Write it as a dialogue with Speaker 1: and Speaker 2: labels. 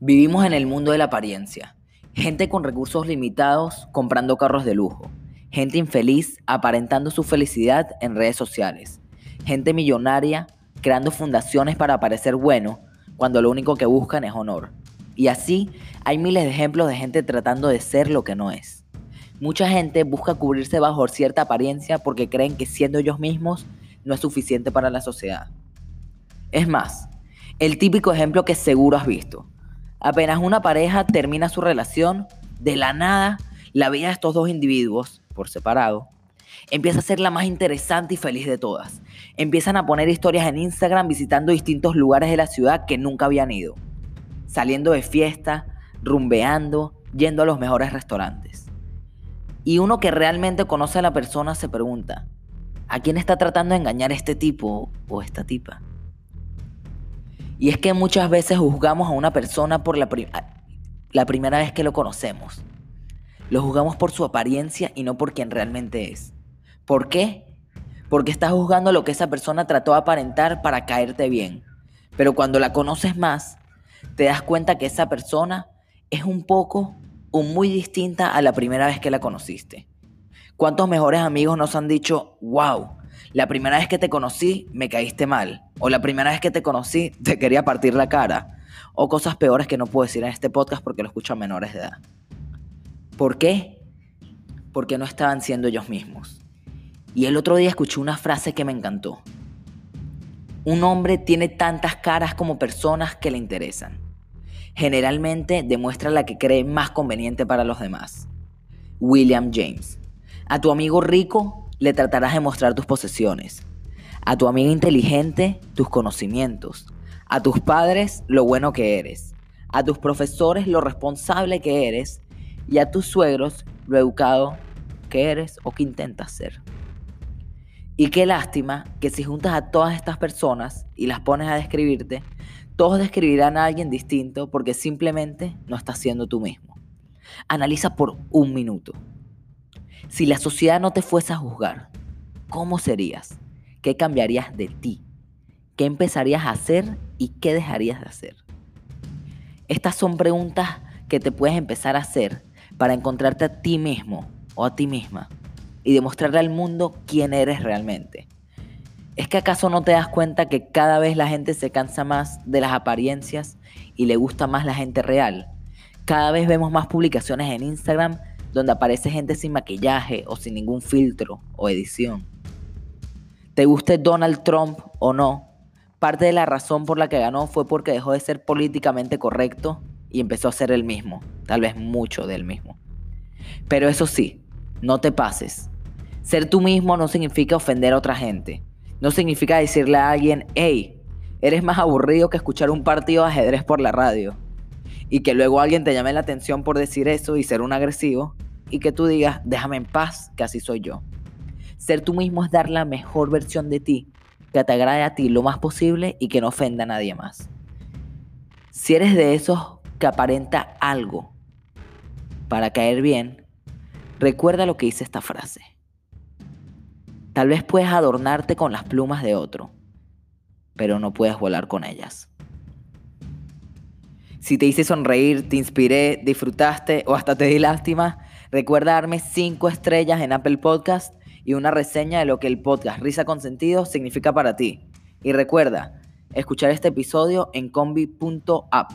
Speaker 1: Vivimos en el mundo de la apariencia. Gente con recursos limitados comprando carros de lujo. Gente infeliz aparentando su felicidad en redes sociales. Gente millonaria creando fundaciones para parecer bueno cuando lo único que buscan es honor. Y así hay miles de ejemplos de gente tratando de ser lo que no es. Mucha gente busca cubrirse bajo cierta apariencia porque creen que siendo ellos mismos no es suficiente para la sociedad. Es más, el típico ejemplo que seguro has visto Apenas una pareja termina su relación, de la nada, la vida de estos dos individuos, por separado, empieza a ser la más interesante y feliz de todas. Empiezan a poner historias en Instagram visitando distintos lugares de la ciudad que nunca habían ido. Saliendo de fiesta, rumbeando, yendo a los mejores restaurantes. Y uno que realmente conoce a la persona se pregunta, ¿a quién está tratando de engañar este tipo o esta tipa? Y es que muchas veces juzgamos a una persona por la, primera vez que lo conocemos. Lo juzgamos por su apariencia y no por quien realmente es. ¿Por qué? Porque estás juzgando lo que esa persona trató de aparentar para caerte bien. Pero cuando la conoces más, te das cuenta que esa persona es un poco o muy distinta a la primera vez que la conociste. ¿Cuántos mejores amigos nos han dicho, wow, la primera vez que te conocí me caíste mal. O la primera vez que te conocí te quería partir la cara. O cosas peores que no puedo decir en este podcast porque lo escuchan menores de edad. ¿Por qué? Porque no estaban siendo ellos mismos. Y el otro día escuché una frase que me encantó. Un hombre tiene tantas caras como personas que le interesan. Generalmente demuestra la que cree más conveniente para los demás. William James. A tu amigo rico le tratarás de mostrar tus posesiones. A tu amiga inteligente, tus conocimientos. A tus padres, lo bueno que eres. A tus profesores, lo responsable que eres. Y a tus suegros, lo educado que eres o que intentas ser. Y qué lástima que si juntas a todas estas personas y las pones a describirte, todos describirán a alguien distinto porque simplemente no estás siendo tú mismo. Analiza por un minuto. Si la sociedad no te fuese a juzgar, ¿cómo serías? ¿Qué cambiarías de ti? ¿Qué empezarías a hacer y qué dejarías de hacer? Estas son preguntas que te puedes empezar a hacer para encontrarte a ti mismo o a ti misma y demostrarle al mundo quién eres realmente. ¿Es que acaso no te das cuenta que cada vez la gente se cansa más de las apariencias y le gusta más la gente real? Cada vez vemos más publicaciones en Instagram donde aparece gente sin maquillaje o sin ningún filtro o edición. Te guste Donald Trump o no, parte de la razón por la que ganó fue porque dejó de ser políticamente correcto y empezó a ser el mismo, tal vez mucho del mismo. Pero eso sí, no te pases. Ser tú mismo no significa ofender a otra gente. No significa decirle a alguien, hey, eres más aburrido que escuchar un partido de ajedrez por la radio y que luego alguien te llame la atención por decir eso y ser un agresivo y que tú digas, déjame en paz, que así soy yo. Ser tú mismo es dar la mejor versión de ti, que te agrade a ti lo más posible y que no ofenda a nadie más. Si eres de esos que aparenta algo para caer bien, recuerda lo que dice esta frase. Tal vez puedes adornarte con las plumas de otro, pero no puedes volar con ellas. Si te hice sonreír, te inspiré, disfrutaste o hasta te di lástima, recuerda darme 5 estrellas en Apple Podcast y una reseña de lo que el podcast Risa con Sentido significa para ti. Y recuerda, escuchar este episodio en combi.app.